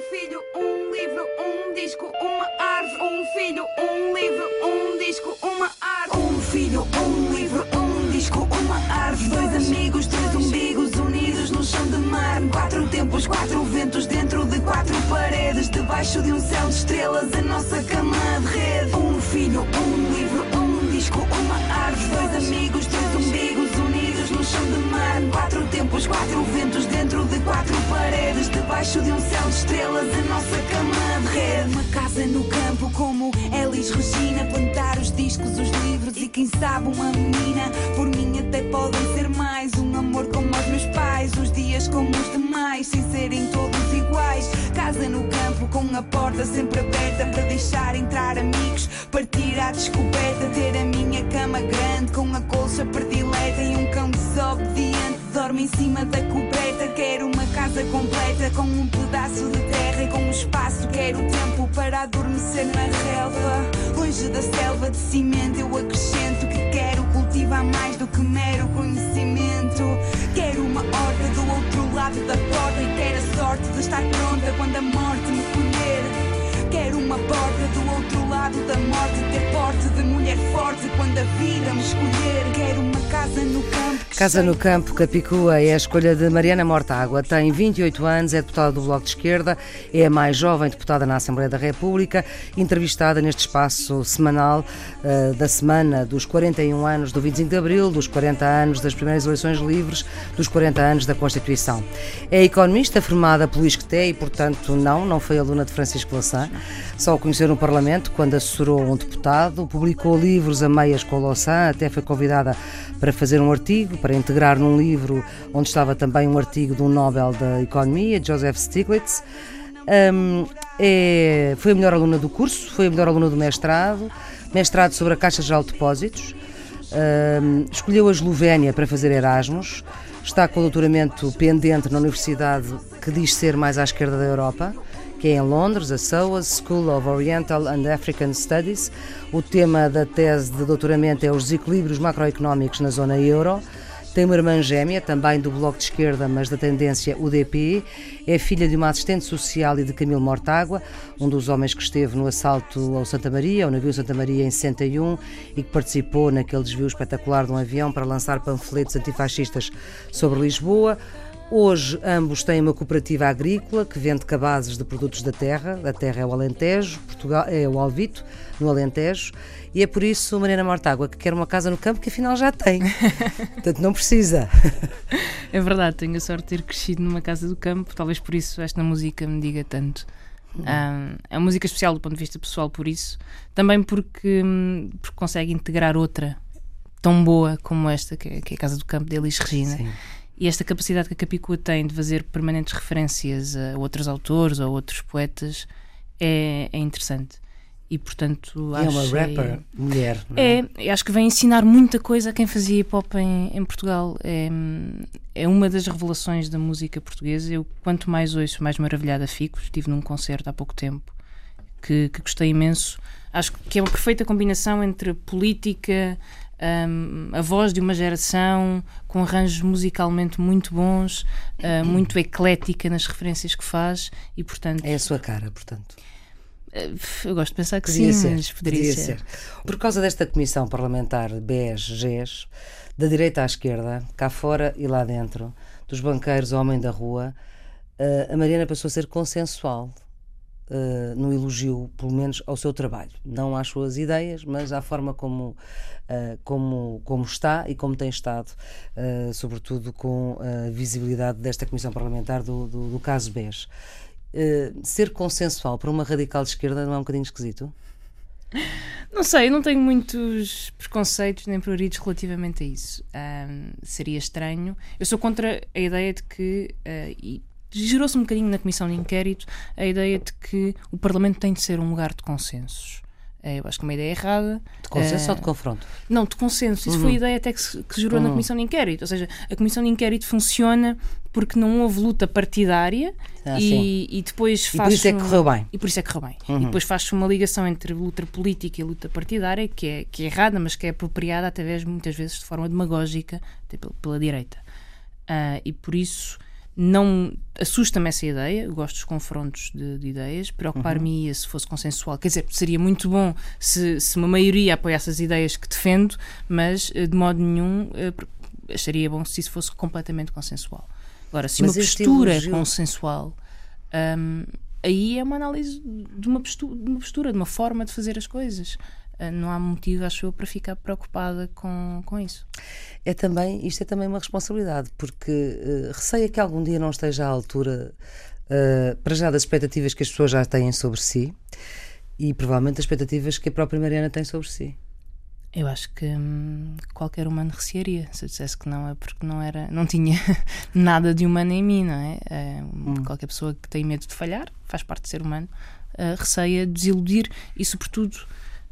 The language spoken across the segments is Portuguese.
Um filho, um livro, um disco, uma árvore. Um filho, um livro, um disco, uma árvore. Um filho, um livro, um disco, uma árvore. Dois amigos, dois umbigos unidos no chão de mar. Quatro tempos, quatro ventos dentro de quatro paredes. Debaixo de um céu de estrelas, a nossa cama de rede. Um filho, um livro, um disco, uma árvore. Dois amigos, no de mar. Quatro tempos, quatro ventos dentro de quatro paredes. Debaixo de um céu de estrelas, a nossa cama de rede. Uma casa no campo como Elis Regina. Plantar os discos, os livros e quem sabe uma menina. Por mim até podem ser mais. Um amor como os meus pais. Os dias como os sem serem todos iguais. Casa no campo com a porta sempre aberta para deixar entrar amigos. Partir à descoberta, ter a minha cama grande com a colcha predileta e um cão desobediente. Dorme em cima da coberta. Quero uma casa completa com um pedaço de terra e com um espaço. Quero tempo para adormecer na relva. Longe da selva de cimento, eu acrescento que quero cultivar mais do que mero conhecimento. Estar pronta quando a morte me colher. Quero uma porta do outro lado da morte, ter porte de mulher forte quando a vida me escolher. Quero uma casa no campo. Casa no Campo, Capicua, é a escolha de Mariana Mortágua. Tem 28 anos, é deputada do Bloco de Esquerda, é a mais jovem deputada na Assembleia da República, entrevistada neste espaço semanal eh, da semana dos 41 anos do 25 de Abril, dos 40 anos das primeiras eleições livres, dos 40 anos da Constituição. É economista formada pelo ISCTE e, portanto, não, não foi aluna de Francisco Louçã. Só o conheceu no Parlamento quando assessorou um deputado, publicou livros a meias com até foi convidada para fazer um artigo, para integrar num livro onde estava também um artigo de um Nobel da Economia, Joseph Stiglitz. Hum, é- foi a melhor aluna do curso, foi a melhor aluna do mestrado, mestrado sobre a Caixa Geral de Depósitos. Hum, escolheu a Eslovénia para fazer Erasmus. Está com o doutoramento pendente na universidade que diz ser mais à esquerda da Europa, que é em Londres, a SOAS, School of Oriental and African Studies. O tema da tese de doutoramento é os desequilíbrios macroeconómicos na zona euro. Tem uma irmã gêmea, também do Bloco de Esquerda, mas da tendência UDP. É filha de uma assistente social e de Camilo Mortágua, um dos homens que esteve no assalto ao Santa Maria, ao navio Santa Maria em 61, e que participou naquele desvio espetacular de um avião para lançar panfletos antifascistas sobre Lisboa. Hoje ambos têm uma cooperativa agrícola que vende cabazes de produtos da terra. A terra é o Alentejo, Portugal é o Alvito, no Alentejo. E é por isso, Mariana Mortágua, que quer uma casa no campo que afinal já tem. Portanto, não precisa. É verdade, tenho a sorte de ter crescido numa casa do campo, talvez por isso esta música me diga tanto. Ah, é uma música especial do ponto de vista pessoal, por isso. Também porque, hum, porque consegue integrar outra tão boa como esta, que é, que é a Casa do Campo de Elis Regina. Sim. E esta capacidade que a Capicua tem de fazer permanentes referências a outros autores ou outros poetas é, é interessante. E portanto É uma rapper mulher. não é? é, acho que vem ensinar muita coisa a quem fazia hip hop em, em Portugal. É, é uma das revelações da música portuguesa. Eu, quanto mais ouço, mais maravilhada fico. Estive num concerto há pouco tempo que, que gostei imenso. Acho que é uma perfeita combinação entre política, hum, a voz de uma geração, com arranjos musicalmente muito bons, ah, muito eclética nas referências que faz e, portanto, É a sua cara, portanto. eu gosto de pensar que Podia sim, ser, mas poderia ser. ser. Por causa desta comissão parlamentar BES-GES, da direita à esquerda, cá fora e lá dentro, dos banqueiros ao homem da rua, eh, a Mariana passou a ser consensual eh, no elogio, pelo menos, ao seu trabalho. Não às suas ideias, mas à forma como, eh, como, como está e como tem estado, eh, sobretudo com a visibilidade desta comissão parlamentar do, do, do caso BES. Ser consensual para uma radical de esquerda não é um bocadinho esquisito? Não sei, eu não tenho muitos preconceitos nem prioridades relativamente a isso. Ahm, seria estranho. Eu sou contra a ideia de que, ah, e gerou-se um bocadinho na comissão de inquérito, a ideia de que o Parlamento tem de ser um lugar de consensos. Eh, Eu acho que é uma ideia errada. De consenso Eh, ou de confronto? Não, de consenso. Isso Uhum. foi a ideia até que se, que se gerou na Comissão de Inquérito. Ou seja, a Comissão de Inquérito funciona porque não houve luta partidária Ah, e, e depois E faz. por isso é que correu bem. E por isso é que correu bem. Uhum. E depois faz-se uma ligação entre luta política e luta partidária que é, que é errada, mas que é apropriada através, muitas vezes, de forma demagógica, até pela, pela direita. Ah, e por isso não assusta-me essa ideia, eu gosto dos confrontos de, de ideias, preocupar-me-ia se fosse consensual. Quer dizer, seria muito bom se, se uma maioria apoiasse as ideias que defendo, mas eh, de modo nenhum eh, acharia bom se isso fosse completamente consensual. Agora, se Mas uma postura é elogio- consensual, hum, aí é uma análise de uma postura, de uma forma de fazer as coisas. Ah, não há motivo, acho eu, para ficar preocupada com, com isso. É também, isto é também uma responsabilidade, porque eh, receia que algum dia não esteja à altura, eh, para já, das expectativas que as pessoas já têm sobre si e provavelmente das expectativas que a própria Mariana tem sobre si. Eu acho que hum, qualquer humano recearia se eu dissesse que não é porque não era, não tinha nada de humano em mim, não é? É, Qualquer pessoa que tem medo de falhar, faz parte de ser humano, ah, receia desiludir e, sobretudo,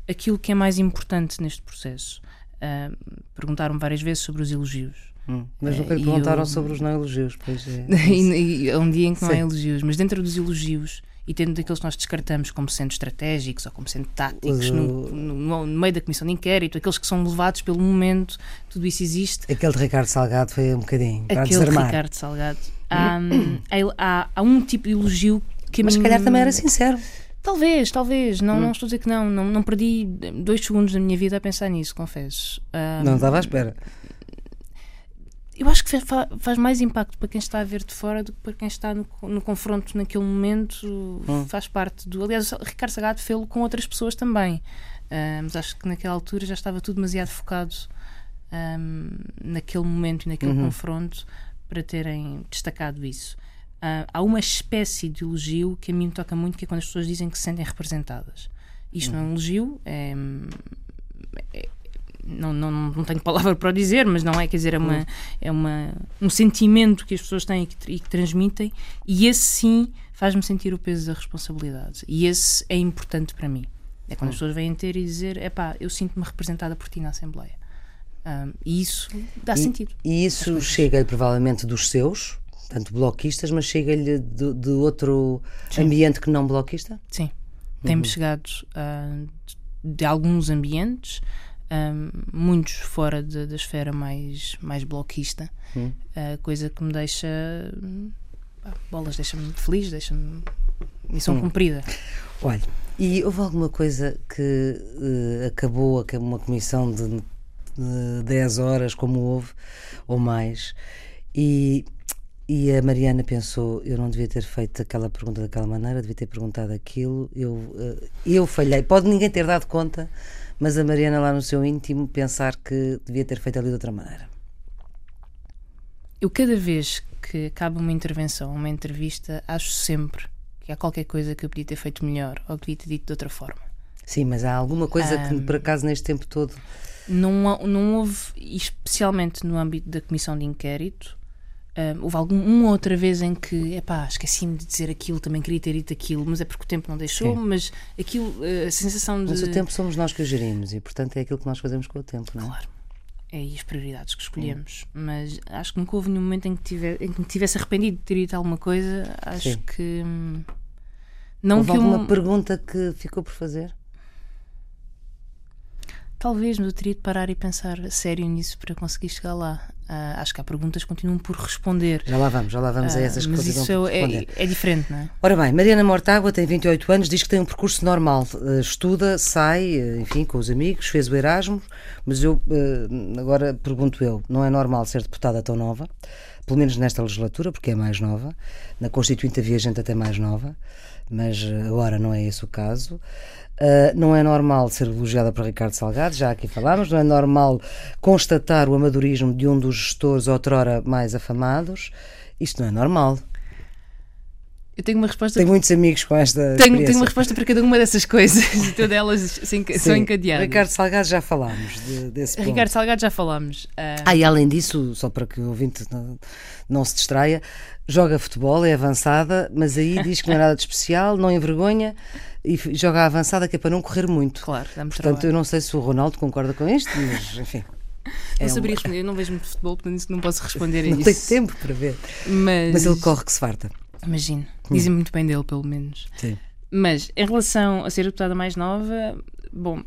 aquilo que é mais importante neste processo. Ah, Perguntaram-me várias vezes sobre os elogios. Hum. Mas nunca lhe e perguntaram eu- sobre os não elogios, pois é. e, um dia em que não há elogios, mas dentro dos elogios e tendo daqueles que nós descartamos como sendo estratégicos ou como sendo táticos no, no- no meio da comissão de inquérito, aqueles que são levados pelo momento, tudo isso existe. Aquele de Ricardo Salgado foi um bocadinho para Aquele desarmar. Ricardo Salgado. Há, há, há- há um tipo de elogio que a Mas se calhar também era sincero. Talvez, talvez. Não, Hum. não estou a dizer que não. não. Não perdi dois segundos da minha vida a pensar nisso, confesso. Ah, Não estava à espera. eu acho que fa- faz mais impacto para quem está a ver de fora do que para quem está no, no confronto naquele momento. Hum. Faz parte do. Aliás, o Ricardo Sagado fez-lo com outras pessoas também. Mas acho que naquela altura já estava tudo demasiado focado ahm, naquele momento e naquele Uhum. confronto para terem destacado isso. Ah, há uma espécie de elogio que a mim me toca muito, que é quando as pessoas dizem que se sentem representadas. Isto não é um elogio, é, é- não, não, não tenho palavra para dizer, mas não é, quer dizer, é, uma, é uma, um sentimento que as pessoas têm e que, e que transmitem, e esse sim faz-me sentir o peso da responsabilidade. E esse é importante para mim. É quando as pessoas vêm ter e dizer: é pá, eu sinto-me representada por ti na Assembleia. Ahm, e isso dá sentido. E isso chega-lhe provavelmente dos seus, tanto bloquistas, mas chega-lhe de, de outro ambiente que não bloquista? Sim. Tem-me chegado ah, de, alguns ambientes, ah, muitos fora de- da esfera mais, mais bloquista, ah, coisa que me deixa. pá, bolas, deixa-me feliz, deixa-me. Missão cumprida. Olha, e houve alguma coisa que eh, acabou a uma comissão de, de 10 horas, como houve, ou mais, e, e a Mariana pensou: eu não devia ter feito aquela pergunta daquela maneira, devia ter perguntado aquilo, eu, eh, eu falhei. Pode ninguém ter dado conta, mas a Mariana, lá no seu íntimo, pensar que devia ter feito ali de outra maneira. Eu, cada vez que acaba uma intervenção, uma entrevista, acho sempre que há qualquer coisa que eu podia ter feito melhor ou que devia ter dito de outra forma. Sim, mas há alguma coisa que, por acaso, neste tempo todo. Não, não houve, especialmente no âmbito da comissão de inquérito, hum, houve algum, uma outra vez em que, epá, esqueci-me de dizer aquilo, também queria ter dito aquilo, mas é porque o tempo não deixou, Sim. mas aquilo, eh, a sensação de. Mas o tempo somos nós que o gerimos e, portanto, é aquilo que nós fazemos com o tempo, não é? Claro. É aí as prioridades que escolhemos. Mas acho que nunca houve nenhum momento em que, tive, em que me tivesse arrependido de ter dito alguma coisa. Acho Sim. que. hum, Não Houve que alguma um, pergunta que ficou por fazer? Talvez, mas eu teria de parar e pensar sério nisso para conseguir chegar lá. Ah, acho que há perguntas que continuam por responder. Já lá vamos, já lá vamos a Ah, essas mas coisas. isso é, é, é diferente, não é? Ora bem, Mariana Mortágua tem 28 anos, diz que tem um percurso normal. Eh, estuda, sai, enfim, com os amigos, fez o Erasmus, mas eu agora pergunto eu, não é normal ser deputada tão nova? Pelo menos nesta legislatura, porque é mais nova. Na Constituinte havia gente até mais nova, mas agora não é esse o caso. Uh, não é normal ser elogiada por Ricardo Salgado, já aqui falámos, não é normal constatar o amadorismo de um dos gestores outrora mais afamados. Isto não é normal. Eu tenho uma resposta. Tenho muitos amigos com esta Tenho, tenho uma resposta para cada uma dessas coisas e todas elas são encadeadas. Ricardo Salgado já falámos de- desse ponto. Ricardo Salgado já falámos. Ah, Ah, e além disso, só para que o ouvinte não, não se distraia, joga futebol, é avançada, mas aí diz que não é nada de especial, não envergonha e joga avançada que é para não correr muito. claro, dá-me Portanto, trabalho. eu não sei se o Ronaldo concorda com isto, mas enfim. Não é saberia responder, eu não vejo muito futebol, portanto isso não posso responder a Não isso. tem tempo para ver. Mas, Mas ele corre que se farta. Imagino. Dizem muito bem dele, pelo menos. Sim. Mas em relação a ser a deputada mais nova, bom,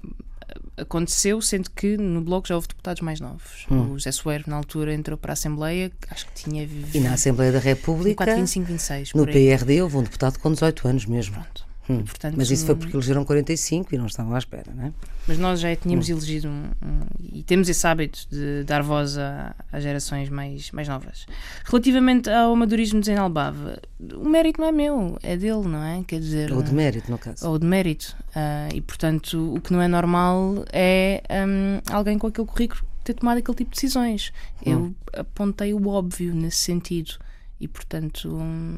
aconteceu, sendo que no Bloco já houve deputados mais novos. Hum. O José Soeiro, na altura, entrou para a Assembleia, acho que tinha. E na Assembleia da República, 24, 25, 26. no. PRD, houve um deputado com 18 anos mesmo. Pronto. Hum. Portanto, Mas isso foi um- porque elegeram 45 e não estavam à espera, não é? Mas nós já tínhamos elegido um, um- e temos esse hábito de dar voz a- às gerações mais, mais novas. Relativamente ao amadorismo de Zainal Bava, o mérito não é meu, é dele, não é? Quer dizer, Ou de mérito, no caso. ou de mérito. Ah, e portanto, o que não é normal é hum, alguém com aquele currículo ter tomado aquele tipo de decisões. Eu apontei o óbvio nesse sentido. E portanto, hum,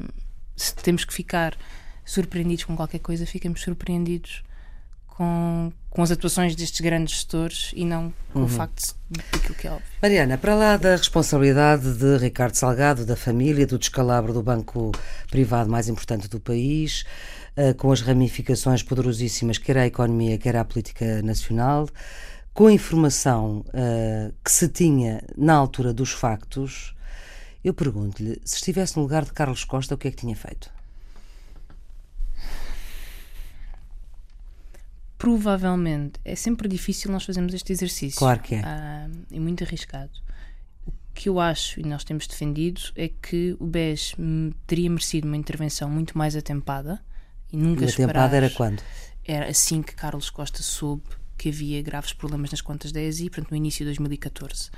se temos que ficar surpreendidos com qualquer coisa, ficamos surpreendidos com, com as atuações destes grandes gestores e não com o facto de- daquilo que é óbvio. Mariana, para lá da responsabilidade de Ricardo Salgado, da família, do descalabro do banco privado mais importante do país, eh, com as ramificações poderosíssimas, quer à economia, quer à política nacional, com a informação eh, que se tinha na altura dos factos, eu pergunto-lhe, se estivesse no lugar de Carlos Costa, o que é que tinha feito? Provavelmente é sempre difícil nós fazermos este exercício. Claro que é. Ah, e muito arriscado. O que eu acho, e nós temos defendido, é que o BES teria merecido uma intervenção muito mais atempada e nunca E a temporada esperar. era quando? Era assim que Carlos Costa soube que havia graves problemas nas contas da ESI, portanto, no início de 2014.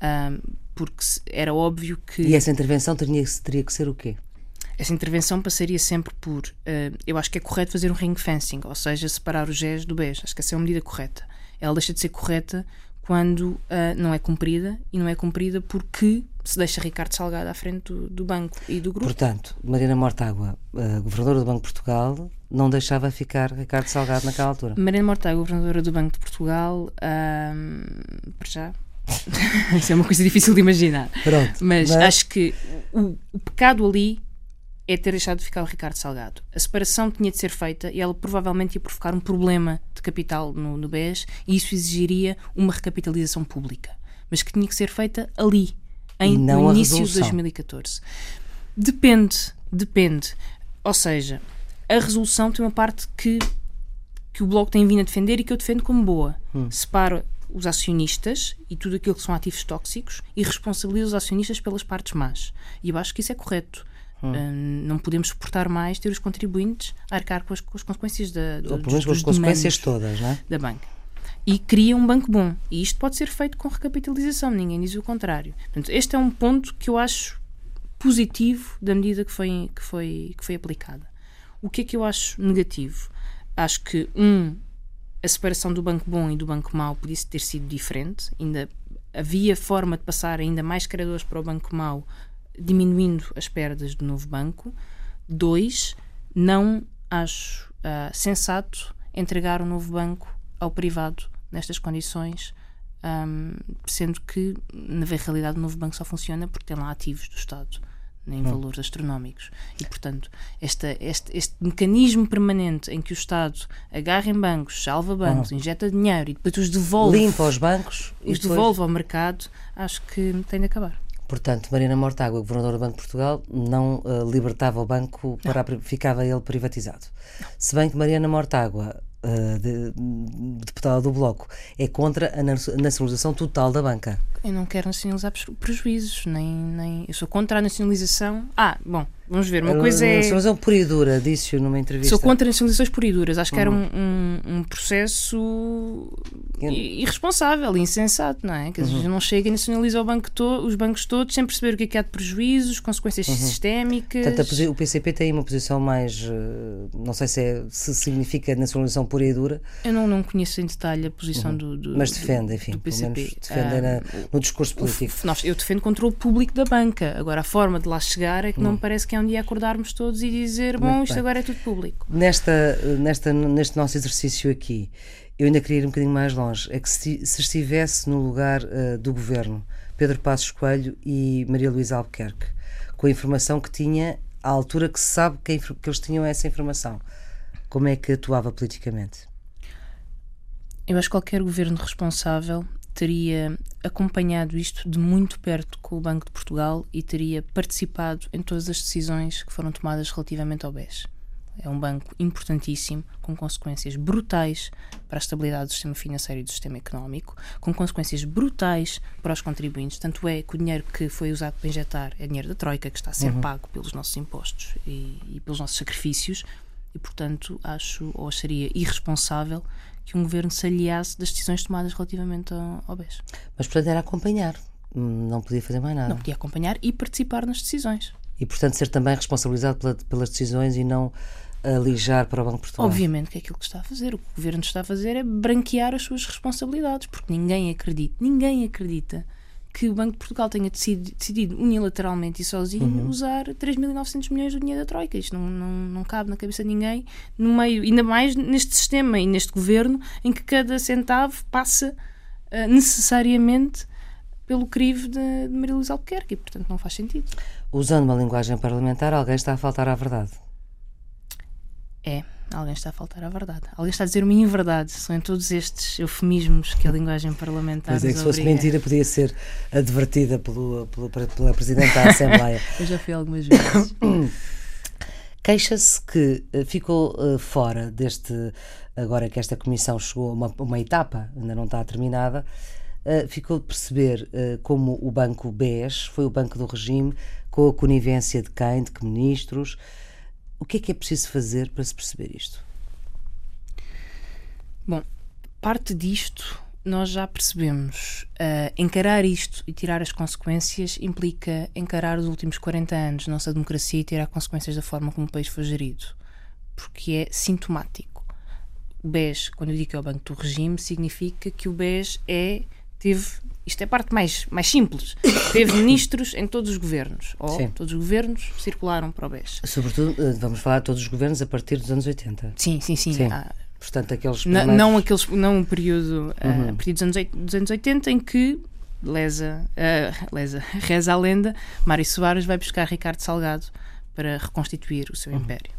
Ah, porque era óbvio que Uhum. E essa intervenção teria, teria que ser o quê? Essa intervenção passaria sempre por. eh, eu acho que é correto fazer um ring fencing, ou seja, separar o GES do BES. Acho que essa é uma medida correta. Ela deixa de ser correta quando ah, não é cumprida e não é cumprida porque se deixa Ricardo Salgado à frente do, do banco e do grupo. Portanto, Mariana Mortágua, eh, governadora do Banco de Portugal, não deixava ficar Ricardo Salgado naquela altura. Mariana Mortágua, governadora do Banco de Portugal, ahm, para já. Isso é uma coisa difícil de imaginar. Pronto. Mas Mas- acho que o, o pecado ali é ter deixado de ficar o Ricardo Salgado. A separação tinha de ser feita e ela provavelmente ia provocar um problema de capital no, no BES e isso exigiria uma recapitalização pública. Mas que tinha que ser feita ali, em, no início de resolução. 2014. Depende, depende. Ou seja, a resolução tem uma parte que, que o Bloco tem vindo a defender e que eu defendo como boa. Separa os acionistas e tudo aquilo que são ativos tóxicos e responsabiliza os acionistas pelas partes más. E eu acho que isso é correto. Hum, não podemos suportar mais ter os contribuintes a arcar com as, com as consequências da, Ou pelo menos com as consequências todas, não é? da banca. E cria um banco bom. E isto pode ser feito com recapitalização, ninguém diz o contrário. Portanto, este é um ponto que eu acho positivo da medida que foi, que foi, que foi aplicada. O que é que eu acho negativo? Acho que, um, a separação do banco bom e do banco mau podia ter sido diferente. Ainda havia forma de passar ainda mais credores para o banco mau, diminuindo as perdas do novo banco. Dois, não acho ah, sensato entregar o novo banco ao privado nestas condições, ahm, sendo que, na realidade, o novo banco só funciona porque tem lá ativos do Estado em valores astronómicos. E, portanto, esta, este, este mecanismo permanente em que o Estado agarra em bancos, salva bancos, injeta dinheiro e depois os devolve, Limpa os bancos os depois- devolve ao mercado, acho que tem de acabar. Portanto, Mariana Mortágua, governadora do Banco de Portugal, não eh, libertava o banco, para a ficava ele privatizado. Se bem que Mariana Mortágua, eh, de- deputada do Bloco, é contra a na- nacionalização total da banca. Eu não quero nacionalizar preju- prejuízos, nem, nem. Eu sou contra a nacionalização. Ah, bom, vamos ver. Uma coisa é. Nacionalização pura e dura, disse-o numa entrevista. Sou contra nacionalizações pura e duras. Acho que era um, um, um processo Eu- irresponsável, insensato, não é? Que às vezes não chega e nacionaliza banco to- os bancos todos sem perceber o que é que há de prejuízos, consequências sistémicas. Portanto, o PCP tem uma posição mais. eh, Não sei se, é- se significa nacionalização pura e dura, Eu não, não conheço em detalhe a posição do, do- mas defende, enfim, do PCP. defende na- no discurso político. eu defendo controle público da banca. Agora, a forma de lá chegar é que não me parece que é um dia acordarmos todos e dizer: bom. Muito isto bem. agora é tudo público. Nesta, nesta, neste nosso exercício aqui, eu ainda queria ir um bocadinho mais longe. É que se, se estivesse no lugar eh, do governo, Pedro Passos Coelho e Maria Luísa Albuquerque, com a informação que tinha, à altura que se sabe que, que eles tinham essa informação, como é que atuava politicamente? Eu acho que qualquer governo responsável teria acompanhado isto de muito perto com o Banco de Portugal e teria participado em todas as decisões que foram tomadas relativamente ao BES. É um banco importantíssimo, com consequências brutais para a estabilidade do sistema financeiro e do sistema económico, com consequências brutais para os contribuintes. Tanto é que o dinheiro que foi usado para injetar é dinheiro da Troika, que está a ser uhum. pago pelos nossos impostos e, e pelos nossos sacrifícios, e, portanto, acho ou acharia irresponsável que um governo se aliasse das decisões tomadas relativamente ao, ao BES. Mas, portanto, era acompanhar, não podia fazer mais nada. Não podia acompanhar e participar nas decisões. E, portanto, ser também responsabilizado pela, pelas decisões e não alijar para o Banco Portugal. Obviamente que é aquilo que está a fazer. O que o governo está a fazer é branquear as suas responsabilidades, porque ninguém acredita, ninguém acredita que o Banco de Portugal tenha decidido, decidido unilateralmente e sozinho uhum. usar 3.900 milhões do dinheiro da Troika. Isto não, não, não cabe na cabeça de ninguém, no meio, ainda mais neste sistema e neste governo, em que cada centavo passa uh, necessariamente pelo crivo de, de Maria Luísa Albuquerque e, portanto, não faz sentido. Usando uma linguagem parlamentar, alguém está a faltar à verdade. É, alguém está a faltar à verdade. Alguém está a dizer uma inverdade. São em todos estes eufemismos que a linguagem parlamentar Mas é que se fosse mentira podia ser advertida pelo, pelo, pela Presidente da Assembleia. Eu já fui algumas vezes. Queixa-se que eh, ficou uh, fora deste, agora que esta comissão chegou a uma, uma etapa, ainda não está terminada, uh, ficou de perceber uh, como o Banco BES foi o banco do regime, com a conivência de quem, de que ministros, o que é que é preciso fazer para se perceber isto? Bom, parte disto nós já percebemos. Uh, encarar isto e tirar as consequências implica encarar os últimos 40 anos da nossa democracia e tirar consequências da forma como o país foi gerido. Porque é sintomático. O BES, quando eu digo que é o Banco do Regime, significa que o BES é, teve isto é a parte mais, mais simples. Teve ministros em todos os governos. Ou Sim. todos os governos circularam para o BES. Sobretudo, eh, vamos falar de todos os governos a partir dos anos 80. Sim, sim, sim. sim. Ah, Portanto, aqueles primeiros... não, não, aqueles, não um período uh, uhum. a partir dos anos, dos anos 80 em que lesa, uh, lesa, reza a lenda, Mário Soares vai buscar Ricardo Salgado para reconstituir o seu uhum. império.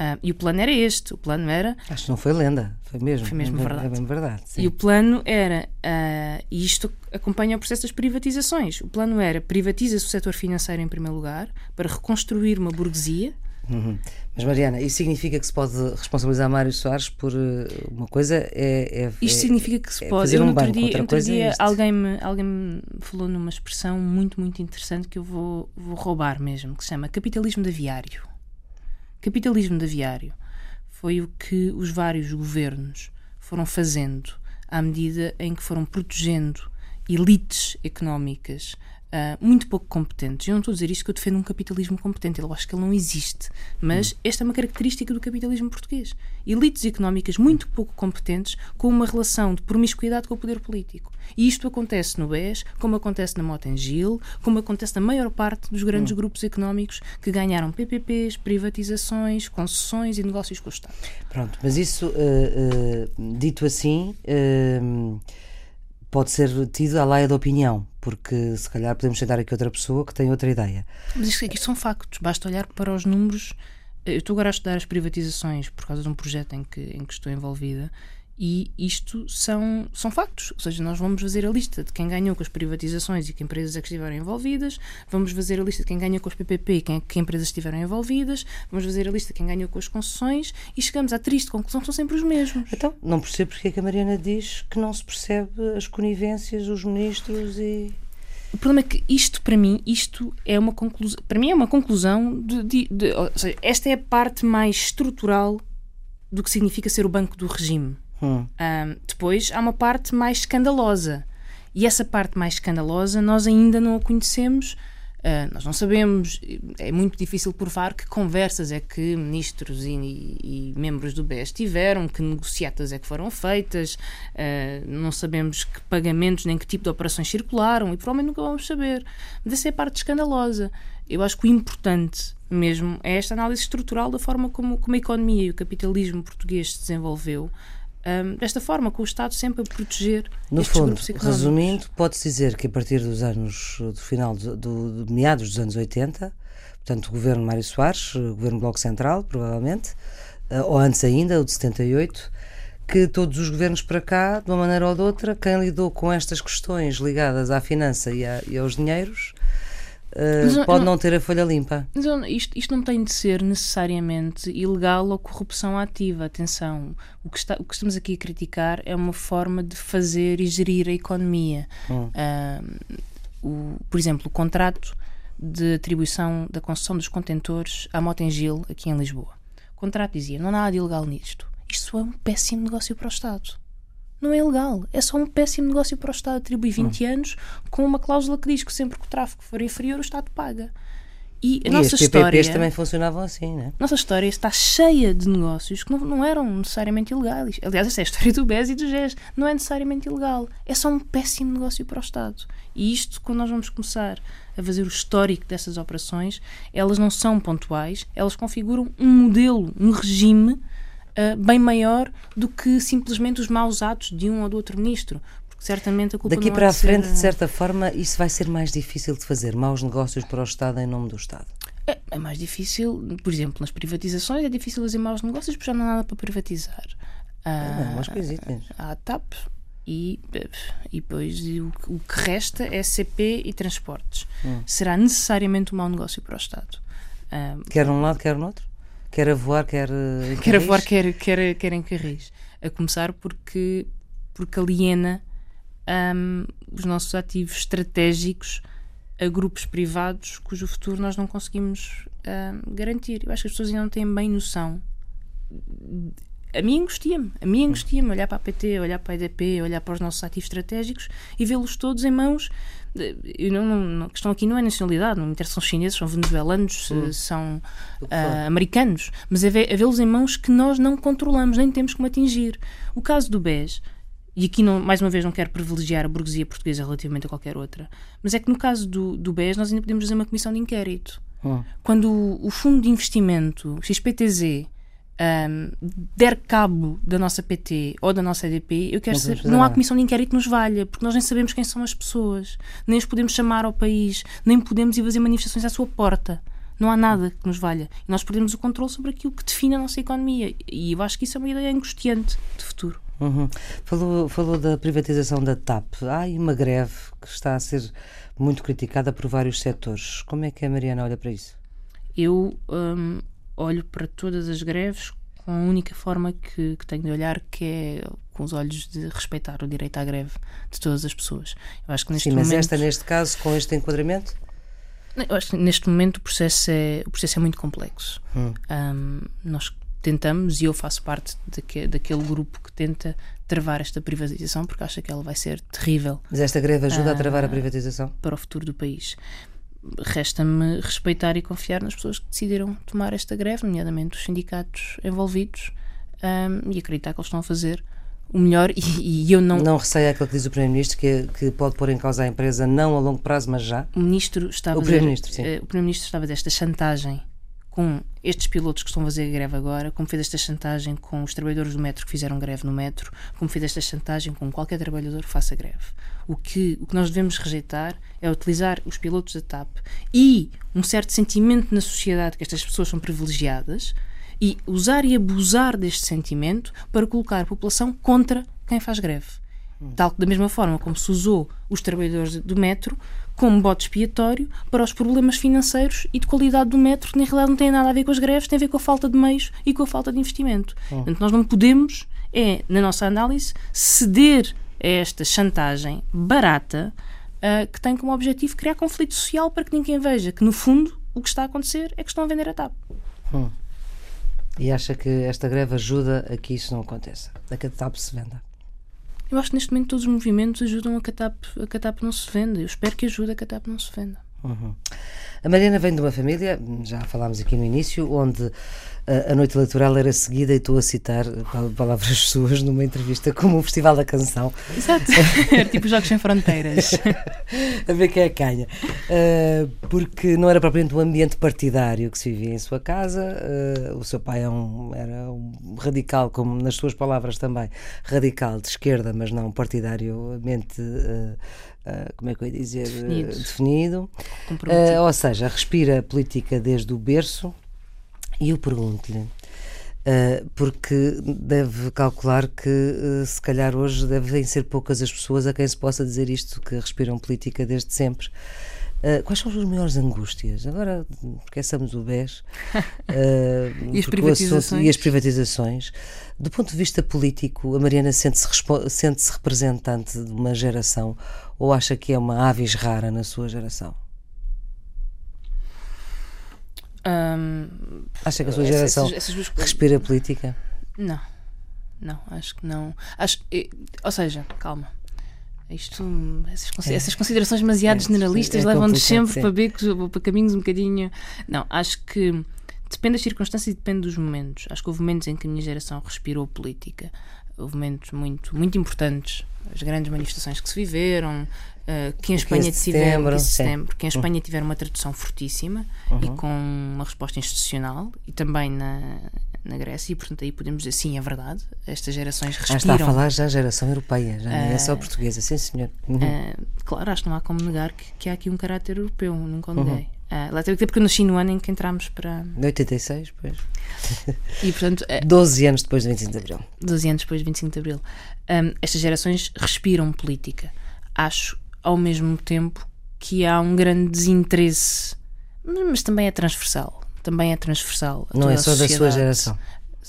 Uh, e o plano era este: o plano era. Acho que não foi lenda, foi mesmo. Foi mesmo é, verdade. É bem verdade e o plano era, uh, e isto acompanha o processo das privatizações: o plano era privatiza-se o setor financeiro em primeiro lugar para reconstruir uma burguesia. Uhum. Mas, Mariana, isso significa que se pode responsabilizar Mário Soares por uh, uma coisa? É, é, isto é, significa que se pode. Fazer um outro dia, outro é dia é alguém, me, alguém me falou numa expressão muito, muito interessante que eu vou, vou roubar mesmo, que se chama capitalismo de aviário. Capitalismo de aviário foi o que os vários governos foram fazendo à medida em que foram protegendo elites económicas Uh, muito pouco competentes. Eu não estou a dizer isto que eu defendo um capitalismo competente, eu acho que ele não existe. Mas hum. esta é uma característica do capitalismo português. Elites económicas muito pouco competentes com uma relação de promiscuidade com o poder político. E isto acontece no BES, como acontece na Motengil, como acontece na maior parte dos grandes hum. grupos económicos que ganharam PPPs, privatizações, concessões e negócios com o Estado. Pronto, mas isso, uh, uh, dito assim pode ser tido à laia da opinião, porque se calhar podemos sentar aqui outra pessoa que tem outra ideia. Mas isto, isto são factos, basta olhar para os números. Eu estou agora a estudar as privatizações por causa de um projeto em que, em que estou envolvida e isto são, são factos. Ou seja, nós vamos fazer a lista de quem ganhou com as privatizações e que empresas é que estiveram envolvidas, vamos fazer a lista de quem ganhou com as PPP e quem, que empresas estiveram envolvidas, vamos fazer a lista de quem ganhou com as concessões e chegamos à triste conclusão que são sempre os mesmos. Então, não percebo porque é que a Mariana diz que não se percebe as conivências, os ministros e. O problema é que isto, para mim, isto é uma conclusão. Para mim, é uma conclusão de. de, de ou seja, esta é a parte mais estrutural do que significa ser o banco do regime. Hum. Um, depois há uma parte mais escandalosa. E essa parte mais escandalosa nós ainda não a conhecemos. Uh, nós não sabemos, é muito difícil provar que conversas é que ministros e, e, e membros do BES tiveram, que negociatas é que foram feitas, uh, não sabemos que pagamentos nem que tipo de operações circularam e provavelmente nunca vamos saber. Mas essa é a parte escandalosa. Eu acho que o importante mesmo é esta análise estrutural da forma como, como a economia e o capitalismo português se desenvolveu um, desta forma, com o Estado sempre a proteger no fundo, resumindo, pode-se dizer que a partir dos anos, do final, do, do, de meados dos anos 80, portanto, o governo Mário Soares, o governo Bloco Central, provavelmente, uh, ou antes ainda, o de 78, que todos os governos para cá, de uma maneira ou de outra, quem lidou com estas questões ligadas à finança e, a, e aos dinheiros, uh, pode não ter a folha limpa. Isto, isto não tem de ser necessariamente ilegal ou corrupção ativa. Atenção, o que, está, o que estamos aqui a criticar é uma forma de fazer e gerir a economia. Hum. Uh, o, por exemplo, o contrato de atribuição da concessão dos contentores à Motengil, aqui em Lisboa. O contrato dizia: não há nada de ilegal nisto. Isto é um péssimo negócio para o Estado. Não é legal. É só um péssimo negócio para o Estado atribuir 20 hum. anos com uma cláusula que diz que sempre que o tráfego for inferior, o Estado paga. E a e nossa história. também funcionavam assim, né? Nossa história está cheia de negócios que não, não eram necessariamente ilegais. Aliás, essa é a história do BES e do GES. Não é necessariamente ilegal. É só um péssimo negócio para o Estado. E isto, quando nós vamos começar a fazer o histórico dessas operações, elas não são pontuais, elas configuram um modelo, um regime uh, bem maior do que simplesmente os maus atos de um ou do outro ministro. Porque certamente a culpa Daqui para a frente, ser... de certa forma, isso vai ser mais difícil de fazer, maus negócios para o Estado em nome do Estado. É, é mais difícil, por exemplo, nas privatizações é difícil fazer maus negócios porque já não há nada para privatizar. Ah, umas coisitas. Há a TAP, e, e depois o, o, que resta é CP e transportes. Hum. Será necessariamente um mau negócio para o Estado. Um, quer um lado, quer no outro? Quer a voar, quer em Quer a voar, quer, quer, quer em carris. A começar porque, porque aliena um, os nossos ativos estratégicos a grupos privados cujo futuro nós não conseguimos um, garantir. Eu acho que as pessoas ainda não têm bem noção a mim angustia-me, a mim angustia-me olhar para a PT, olhar para a EDP, olhar para os nossos ativos estratégicos e vê-los todos em mãos. Eu não, não, a questão aqui não é nacionalidade, não me interessa, são chineses, são venezuelanos, hum. são uh, americanos, mas é, é vê-los em mãos que nós não controlamos, nem temos como atingir. O caso do BES, e aqui não, mais uma vez não quero privilegiar a burguesia portuguesa relativamente a qualquer outra, mas é que no caso do, do BES nós ainda podemos fazer uma comissão de inquérito. Hum. Quando o, o fundo de investimento, XPTZ, um, der cabo da nossa PT ou da nossa EDP, eu quero não saber, não há comissão de inquérito que nos valha, porque nós nem sabemos quem são as pessoas, nem os podemos chamar ao país, nem podemos ir fazer manifestações à sua porta. Não há nada que nos valha. E nós perdemos o controle sobre aquilo que define a nossa economia. E eu acho que isso é uma ideia angustiante de futuro. Uhum. Falou, falou da privatização da TAP. Há aí uma greve que está a ser muito criticada por vários setores. Como é que a Mariana olha para isso? Eu hum, olho para todas as greves com a única forma que, que, tenho de olhar, que é com os olhos de respeitar o direito à greve de todas as pessoas. Eu acho que neste Sim, mas momento, esta, neste caso, com este enquadramento? Eu acho que neste momento o processo é, o processo é muito complexo. Hum. Um, nós tentamos, e eu faço parte daque, daquele grupo que tenta travar esta privatização, porque acha que ela vai ser terrível. Mas esta greve ajuda uh, a travar a privatização? Para o futuro do país resta-me respeitar e confiar nas pessoas que decidiram tomar esta greve, nomeadamente os sindicatos envolvidos, um, e acreditar que eles estão a fazer o melhor. E, e eu não. Não receia aquilo que diz o Primeiro-Ministro, que, que pode pôr em causa a empresa não a longo prazo, mas já? O Ministro estava o Primeiro-Ministro, sim. Uh, o Primeiro-Ministro estava desta chantagem com estes pilotos que estão a fazer greve agora, como fez esta chantagem com os trabalhadores do metro que fizeram greve no metro, como fez esta chantagem com qualquer trabalhador que faça greve. O que, o que nós devemos rejeitar é utilizar os pilotos da TAP e um certo sentimento na sociedade que estas pessoas são privilegiadas e usar e abusar deste sentimento para colocar a população contra quem faz greve. Tal que, da mesma forma como se usou os trabalhadores do metro como bote expiatório para os problemas financeiros e de qualidade do metro, que na realidade não têm nada a ver com as greves, tem a ver com a falta de meios e com a falta de investimento. Oh. Portanto, nós não podemos, é, na nossa análise, ceder a esta chantagem barata uh, que tem como objetivo criar conflito social para que ninguém veja que, no fundo, o que está a acontecer é que estão a vender a TAP. Hum. E acha que esta greve ajuda a que isso não aconteça? A que a TAP se venda? Eu acho que neste momento todos os movimentos ajudam a que a TAP, a que a TAP não se venda. Eu espero que ajude a que a TAP não se venda. Uhum. A Mariana vem de uma família, já falámos aqui no início, onde a noite eleitoral era seguida, e estou a citar palavras suas numa entrevista como o Festival da Canção. Exato, era tipo Jogos Sem Fronteiras. a ver quem é canha. Uh, porque não era propriamente um ambiente partidário que se vivia em sua casa. Uh, o seu pai é um, era um radical, como nas suas palavras também, radical de esquerda, mas não partidariamente. Uh, Uh, como é que eu ia dizer, definido. Definido. Uh, ou seja, respira política desde o berço, e eu pergunto-lhe, uh, porque deve calcular que se calhar hoje devem ser poucas as pessoas a quem se possa dizer isto, que respiram política desde sempre. Uh, quais são as maiores angústias? Agora esqueçamos o BES uh, e, as privatizações. e as privatizações. Do ponto de vista político, a Mariana sente-se sente representante de uma geração ou acha que é uma avis rara na sua geração? Um, acha que a sua geração essas, essas respira política? Não, não, acho que não. Acho, ou seja, calma isto, essas, é. essas considerações demasiado é, generalistas é levam-nos sempre sim. para becos para caminhos um bocadinho. Não, acho que depende das circunstâncias e depende dos momentos. Acho que houve momentos em que a minha geração respirou política. Houve momentos muito, muito importantes. As grandes manifestações que se viveram, uh, que em Espanha tiver, setembro, que em Espanha tiver uma tradução fortíssima uhum. e com uma resposta institucional e também na, na Grécia e portanto aí podemos dizer sim, é verdade estas gerações respiram. Ah, está a falar já a geração europeia já não é só ah, portuguesa, sim senhor. uhum. uh, claro, acho que não há como negar que, que há aqui um caráter europeu, nunca o neguei uhum. uh, lá teve que porque eu nasci no ano em que entramos para... 86, pois. E portanto... Uh, 12 anos depois do 25 de Abril. 12 anos depois do 25 de Abril. Um, estas gerações respiram política. Acho ao mesmo tempo que há um grande desinteresse mas também é transversal também é transversal. Não é só da sua geração.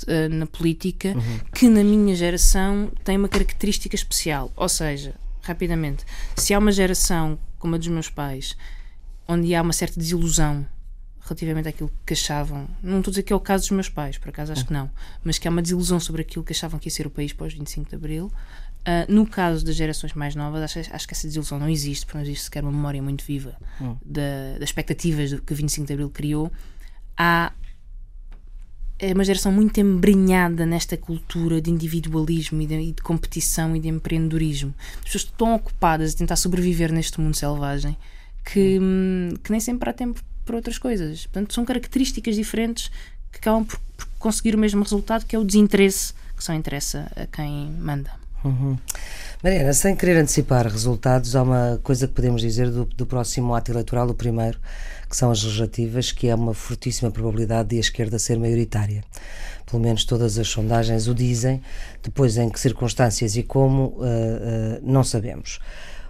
Eh, na política, uhum. que na minha geração tem uma característica especial. Ou seja, rapidamente, se há uma geração como a dos meus pais, onde há uma certa desilusão relativamente àquilo que achavam, não estou a dizer que é o caso dos meus pais, por acaso acho que não, mas que há uma desilusão sobre aquilo que achavam que ia ser o país pós 25 de Abril. Uh, no caso das gerações mais novas, acho, acho, que essa desilusão não existe, porque não existe sequer uma memória muito viva uhum. da, das expectativas que 25 de Abril criou há é uma geração muito embrenhada nesta cultura de individualismo e de, e de, competição e de empreendedorismo. As pessoas estão ocupadas a tentar sobreviver neste mundo selvagem que, que nem sempre há tempo para outras coisas. Portanto, são características diferentes que acabam por, por conseguir o mesmo resultado, que é o desinteresse que só interessa a quem manda. Uhum. Mariana, sem querer antecipar resultados, há uma coisa que podemos dizer do, do próximo ato eleitoral, o primeiro, que são as legislativas, que é uma fortíssima probabilidade de a esquerda ser maioritária. Pelo menos todas as sondagens o dizem, depois em que circunstâncias e como, uh, uh, não sabemos.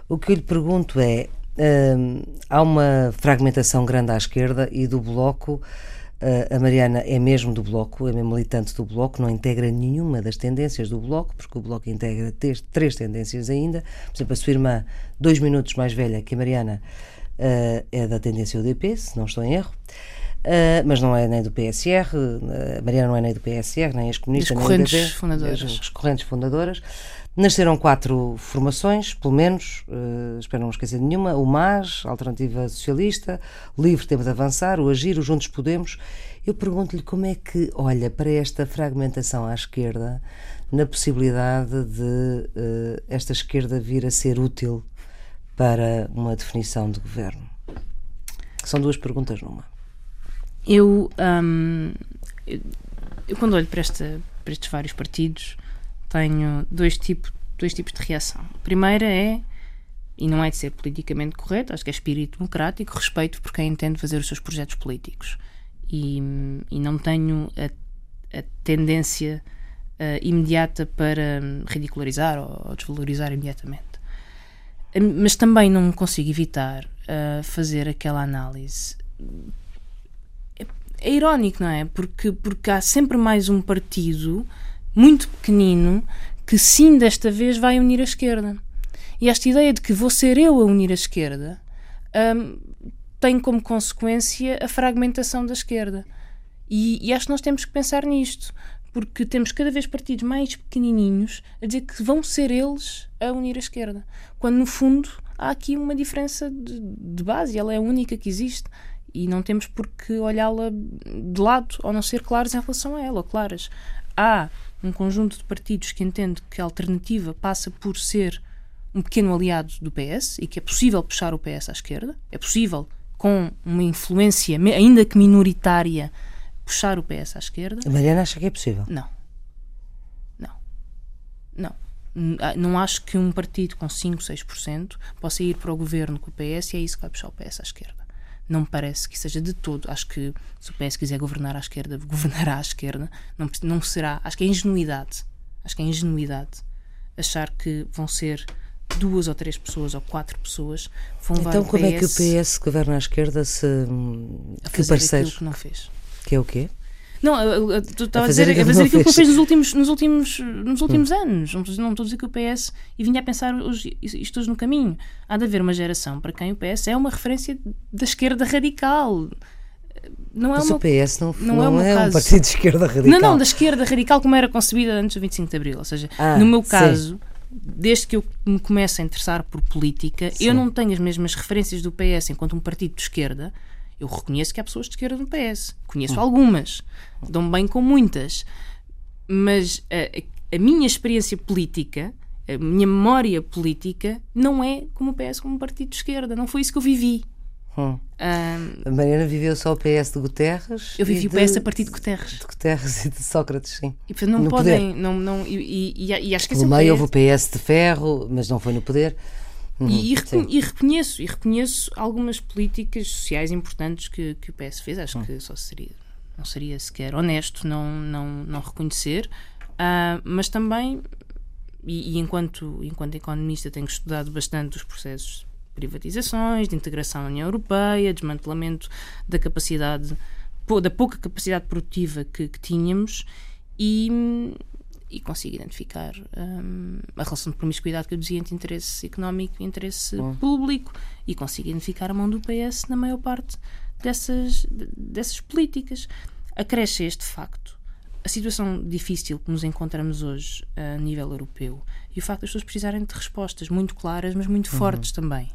O que eu lhe pergunto é: uh, há uma fragmentação grande à esquerda e do Bloco. a Mariana é mesmo do Bloco, é mesmo militante do Bloco, não integra nenhuma das tendências do Bloco, porque o Bloco integra três tendências ainda. Por exemplo, a sua irmã, dois minutos mais velha que a Mariana, uh, é da tendência UDP, se não estou em erro. Uh, mas não é nem do PSR, a Mariana não é nem do PSR, nem as comunistas, nem correntes UDP, fundadoras. As, as correntes fundadoras. Nasceram quatro formações, pelo menos, uh, espero não esquecer de nenhuma: o MAS, Alternativa Socialista, Livre Tempo de Avançar, o Agir, o Juntos Podemos. Eu pergunto-lhe como é que olha para esta fragmentação à esquerda, na possibilidade de uh, esta esquerda vir a ser útil para uma definição de governo? São duas perguntas numa. Eu, hum, eu, eu, quando olho para, esta, para estes vários partidos, tenho dois, tipo, dois tipos de reação. A primeira é, e não é de ser politicamente correto, acho que é espírito democrático, respeito por quem entende fazer os seus projetos políticos. E, e não tenho a, a tendência uh, imediata para ridicularizar ou, ou desvalorizar imediatamente mas também não consigo evitar uh, fazer aquela análise. É, é, irónico, não é? Porque, porque há sempre mais um partido muito pequenino que sim desta vez vai unir a esquerda. E esta ideia de que vou ser eu a unir a esquerda um, tem como consequência a fragmentação da esquerda. E, e acho que nós temos que pensar nisto porque temos cada vez partidos mais pequenininhos a dizer que vão ser eles a unir a esquerda, quando no fundo há aqui uma diferença de, de base, ela é a única que existe e não temos por que olhá-la de lado ou não ser claros em relação a ela, ou claras. Há um conjunto de partidos que entende que a alternativa passa por ser um pequeno aliado do PS e que é possível puxar o PS à esquerda, é possível com uma influência, ainda que minoritária, puxar o PS à esquerda. A Mariana acha que é possível? Não. Não. Não. Ah, não acho que um partido com 5, 6% possa ir para o governo com o PS e é isso que vai puxar o PS à esquerda. Não me parece que seja de todo. Acho que se o PS quiser governar à esquerda, governará à esquerda. Não, não será. Acho que é ingenuidade. Acho que é ingenuidade achar que vão ser duas ou três pessoas ou quatro pessoas vão Então o como é que o PS PS governa à esquerda se... a Que fazer parceiros? aquilo que não fez. Que é o quê? Não, tu estava a dizer, a aquilo que fazer aquilo que não fez. fez nos últimos, nos últimos, nos últimos anos. Não, estou- a dizer que o PS. E vinha a pensar hoje, isto hoje no caminho. Há de haver uma geração para quem o PS é uma referência da esquerda radical. Não é Mas uma o PS não, não não, é o é um partido de esquerda radical. Não, não, da esquerda radical como era concebida antes do 25 de Abril. Ou seja, Ah, no meu sim. caso, desde que eu me começo a interessar por política, eu não tenho as mesmas referências do PS enquanto um partido de esquerda. Eu reconheço que há pessoas de esquerda no PS. Conheço Hum. algumas. Dão bem com muitas. Mas a, a minha experiência política, a minha memória política, não é como o PS como um partido de esquerda. Não foi isso que eu vivi. Hum. Ahm, A Mariana viveu só o PS de Guterres. eu vivi o PS a partir de Guterres. de Guterres e de Sócrates, sim. E portanto não No podem. Não, não, e, e, e, e acho que Pelo é meio PS. houve o PS de ferro, mas não foi no poder. Uhum, E, e recon- e reconheço, e reconheço algumas políticas sociais importantes que, que o PS fez. Acho Hum. que só seria, não seria sequer honesto não, não, não reconhecer. Ah, mas também, e, e enquanto, enquanto economista, tenho estudado bastante os processos de privatizações, de integração na União Europeia, desmantelamento da capacidade, da pouca capacidade produtiva que, que tínhamos e, e consigo identificar hum, a relação de promiscuidade que eu dizia entre interesse económico e interesse público e consigo identificar a mão do PS na maior parte dessas, de- dessas políticas. Acresce este facto a situação difícil que nos encontramos hoje a nível europeu e o facto das pessoas precisarem de respostas muito claras, mas muito fortes também.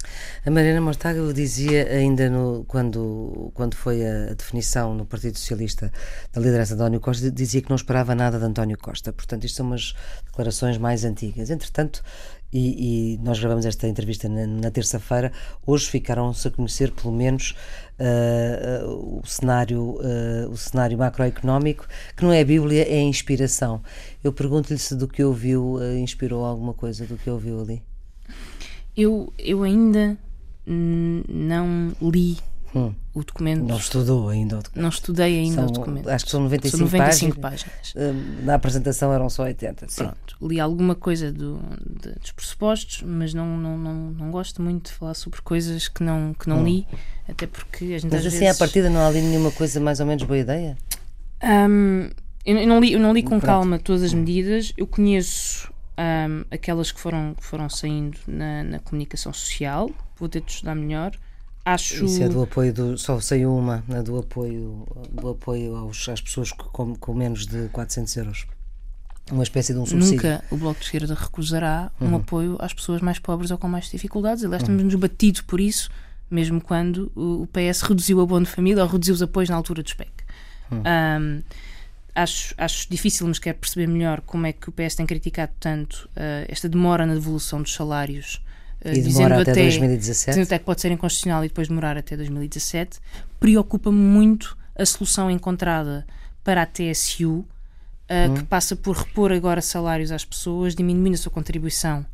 A Mariana Mortágua dizia ainda no, quando, quando foi a definição no Partido Socialista da liderança de António Costa, dizia que não esperava nada de António Costa. Portanto, isto são umas declarações mais antigas. Entretanto, e, e nós gravamos esta entrevista na, na terça-feira, hoje ficaram-se a conhecer pelo menos ah, ah, o, cenário, ah, o cenário macroeconómico, que não é a Bíblia, é a inspiração. Eu pergunto-lhe se do que ouviu inspirou alguma coisa do que ouviu ali. Eu, eu ainda não li Hum. o documento, Não não, estudou ainda o documento. estudei ainda São- o documento. acho que são 95 São 95 páginas. páginas. Hum, Na apresentação eram só 80. Sim. Pronto, li alguma coisa do, de- dos pressupostos, mas não, não, não, não gosto muito de falar sobre coisas que não, que não li, até porque a gente Hum. Mas às assim, vezes... à partida, não há ali nenhuma coisa mais ou menos boa ideia? Hum, eu, não li, eu não li com Pronto. calma todas as medidas. Eu conheço hum, aquelas que foram, que foram saindo na, na comunicação social. Vou ter de estudar melhor. Acho. Isso é do apoio do. Só saiu uma, né, do apoio, do apoio aos, às pessoas com, com menos de 400 euros. Uma espécie de um subsídio. Nunca o Bloco de Esquerda recusará um Uhum. apoio às pessoas mais pobres ou com mais dificuldades. Aliás, temos-nos batido por isso, mesmo quando o PS reduziu o abono de família ou reduziu os apoios na altura do SPEC. Hum. Ahm, acho, acho difícil, mas quero perceber melhor como é que o PS tem criticado tanto ah, esta demora na devolução dos salários. Ah, E demora até até 2017. dizendo até que pode ser inconstitucional e depois demorar até 2017. Preocupa-me muito a solução encontrada para a TSU, uh, que passa por repor agora salários às pessoas, diminuindo a sua contribuição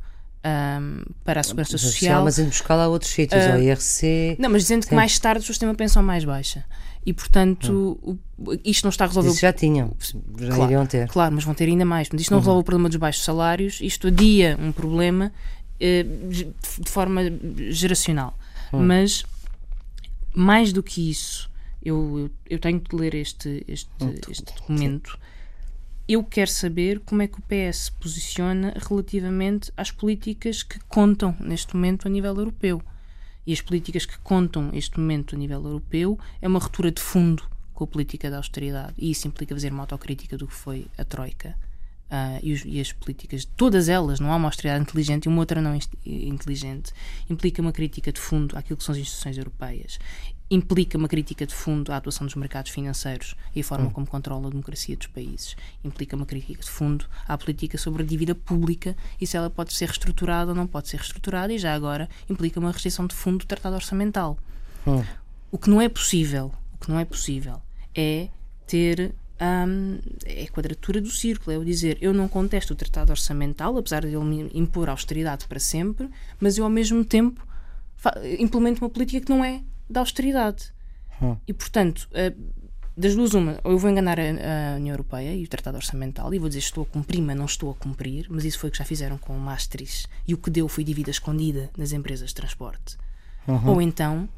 um, para a segurança social. Mas indo buscá-la a outros sítios, ao IRC. Não, mas dizendo que Sim. mais tarde o sistema pensão mais baixa. E, portanto, o- isto não está a resolver Isso já tinham, já Claro, iriam ter. Claro, mas vão ter ainda mais. Portanto, isto não resolve o problema dos baixos salários, isto adia um problema eh, de de forma geracional. Mas, mais do que isso, eu, eu, tenho de ler este, este, este documento. Eu quero saber como é que o PS se posiciona relativamente às políticas que contam neste momento a nível europeu. E as políticas que contam este momento a nível europeu é uma ruptura de fundo com a política da austeridade. E isso implica fazer uma autocrítica do que foi a Troika ah, e, os- e as políticas, todas elas, não há uma austeridade inteligente e uma outra não inst- inteligente. Implica uma crítica de fundo àquilo que são as instituições europeias. Implica uma crítica de fundo à atuação dos mercados financeiros e a forma como controla a democracia dos países. Implica uma crítica de fundo à política sobre a dívida pública e se ela pode ser reestruturada ou não pode ser reestruturada, e já agora implica uma restrição de fundo do tratado orçamental. O que não é possível, o que não é possível é ter hum, é a quadratura do círculo, é o dizer eu não contesto o tratado orçamental, apesar de ele me impor austeridade para sempre, mas eu ao mesmo tempo implemento uma política que não é da austeridade. E portanto, eh, das duas, uma, ou eu vou enganar a, a, União Europeia e o Tratado Orçamental e vou dizer estou a cumprir, mas não estou a cumprir, mas isso foi o que já fizeram com o Maastricht e o que deu foi dívida escondida nas empresas de transporte. Uhum. Ou então,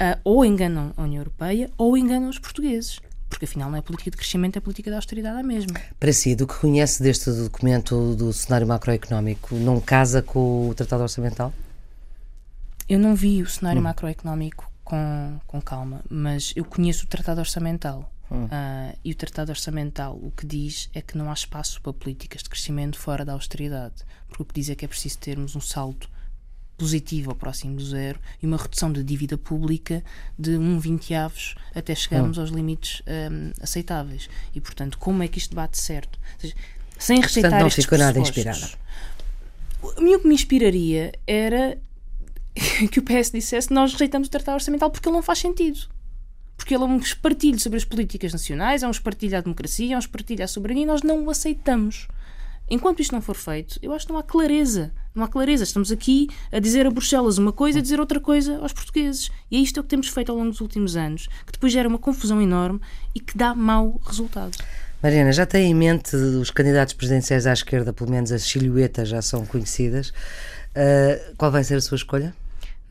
uh, ou enganam a União Europeia ou enganam os portugueses. Porque afinal não é política de crescimento, é política de austeridade a mesma. Para si, do que conhece deste documento do cenário macroeconómico, não casa com o Tratado Orçamental? Eu não vi o cenário hum. macroeconómico com, com calma, mas eu conheço o Tratado Orçamental. Hum. Uh, e o Tratado Orçamental o que diz é que não há espaço para políticas de crescimento fora da austeridade. Porque o que diz é que é preciso termos um salto positivo ao próximo do zero e uma redução da dívida pública de um 20 avos até chegarmos hum. aos limites um, aceitáveis. E, portanto, como é que isto bate certo? Seja, sem rejeitar portanto, não ficou nada inspirada. A mim o que me inspiraria era que o PS dissesse nós rejeitamos o Tratado Orçamental porque ele não faz sentido. Porque ele é um espartilho sobre as políticas nacionais, é um espartilho à democracia, é um espartilho à soberania e nós não o aceitamos. Enquanto isto não for feito, eu acho que não há clareza. Não há clareza. Estamos aqui a dizer a Bruxelas uma coisa e a dizer outra coisa aos portugueses. E é isto o que temos feito ao longo dos últimos anos, que depois gera uma confusão enorme e que dá mau resultado. Mariana, já tem em mente os candidatos presidenciais à esquerda, pelo menos as silhuetas já são conhecidas. Uh, qual vai ser a sua escolha?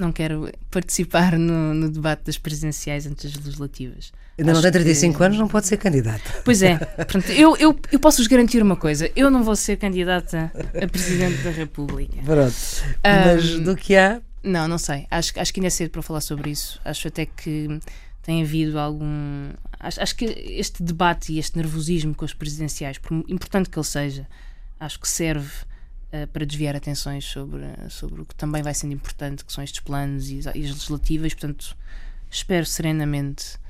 não quero participar no, no debate das presidenciais antes das legislativas. Ainda não tem 35 que... anos, não pode ser candidata. Pois é. Pronto, eu, eu, eu posso-vos garantir uma coisa: eu não vou ser candidata a Presidente da República. Pronto. Mas um, do que há. Não, não sei. Acho, acho que ainda é cedo para falar sobre isso. Acho até que tem havido algum. Acho, acho que este debate e este nervosismo com os presidenciais, por importante que ele seja, acho que serve uh, para desviar atenções sobre, sobre o que também vai sendo importante, que são estes planos e, e as legislativas. Portanto, espero serenamente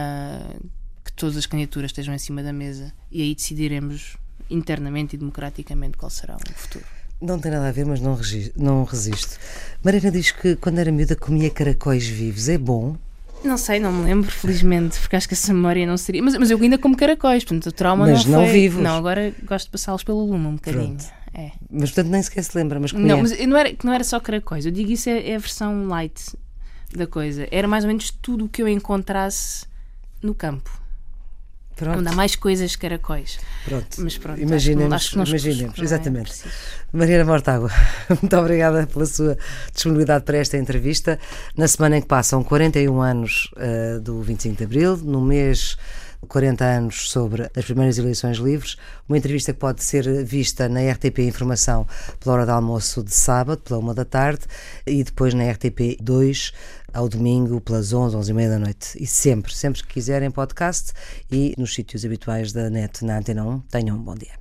uh, que todas as candidaturas estejam em cima da mesa e aí decidiremos internamente e democraticamente qual será o futuro. Não tem nada a ver, mas não, não resisto. Mariana diz que quando era miúda comia caracóis vivos. É bom? Não sei, não me lembro, felizmente, porque acho que essa memória não seria. Mas, mas eu ainda como caracóis, portanto o trauma mas não, não foi. vivos. Não, agora gosto de passá-los pelo lume um bocadinho. É. Mas portanto nem sequer se lembra, mas comia. Não, mas não era, não era só caracóis. Eu digo isso é, é a versão light da coisa. Era mais ou menos tudo o que eu encontrasse no campo. Pronto. Onde há mais coisas caracóis. Pronto. Mas pronto, imaginemos, acho que imaginemos, é exatamente. É Mariana Mortágua, muito obrigada pela sua disponibilidade para esta entrevista. Na semana em que passam 41 anos uh, do 25 de Abril, no mês 40 anos sobre as primeiras eleições livres, uma entrevista que pode ser vista na RTP Informação pela hora de almoço de sábado, pela uma da tarde, e depois na RTP 2 ao domingo pelas 11, 11 e meia da noite. E sempre, sempre que quiserem podcast e nos sítios habituais da net na Antena 1. Tenham um bom dia.